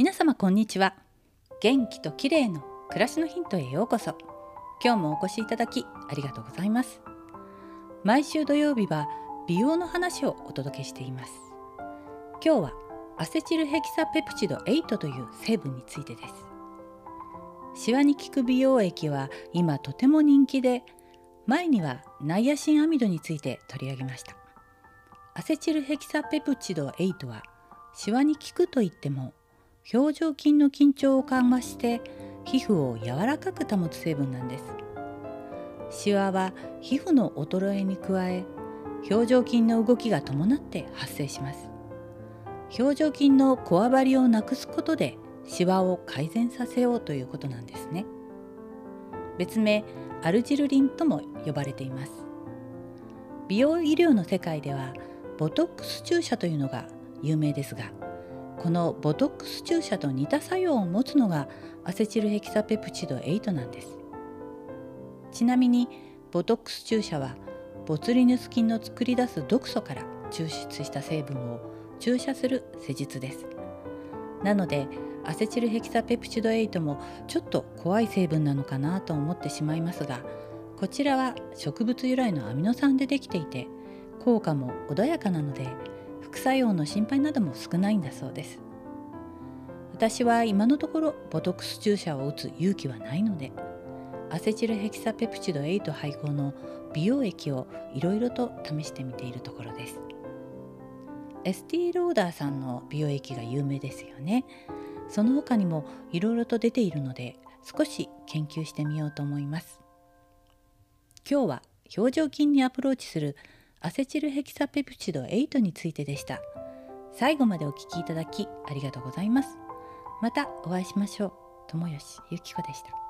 皆様こんにちは。元気と綺麗の暮らしのヒントへようこそ。今日もお越しいただきありがとうございます。毎週土曜日は美容の話をお届けしています。今日はアセチルヘキサペプチド8という成分についてです。シワに効く美容液は今とても人気で前にはナイアシンアミドについて取り上げました。アセチルヘキサペプチド8はシワに効くといっても表情筋の緊張を緩和して皮膚を柔らかく保つ成分なんです。シワは皮膚の衰えに加え表情筋の動きが伴って発生します。表情筋のこわばりをなくすことでシワを改善させようということなんですね。別名アルジルリンとも呼ばれています。美容医療の世界ではボトックス注射というのが有名ですがこのボトックス注射と似た作用を持つのがアセチルヘキサペプチド8なんです。ちなみにボトックス注射はボツリヌス菌の作り出す毒素から抽出した成分を注射する施術です。なのでアセチルヘキサペプチド8もちょっと怖い成分なのかなと思ってしまいますがこちらは植物由来のアミノ酸でできていて効果も穏やかなので副作用の心配なども少ないんだそうです。私は今のところボトックス注射を打つ勇気はないのでアセチルヘキサペプチド8配合の美容液をいろいろと試してみているところです。エスティローダーさんの美容液が有名ですよね。その他にもいろいろと出ているので少し研究してみようと思います。今日は表情筋にアプローチするアセチルヘキサペプチド8についてでした。最後までお聞きいただきありがとうございます。またお会いしましょう。友吉ゆき子でした。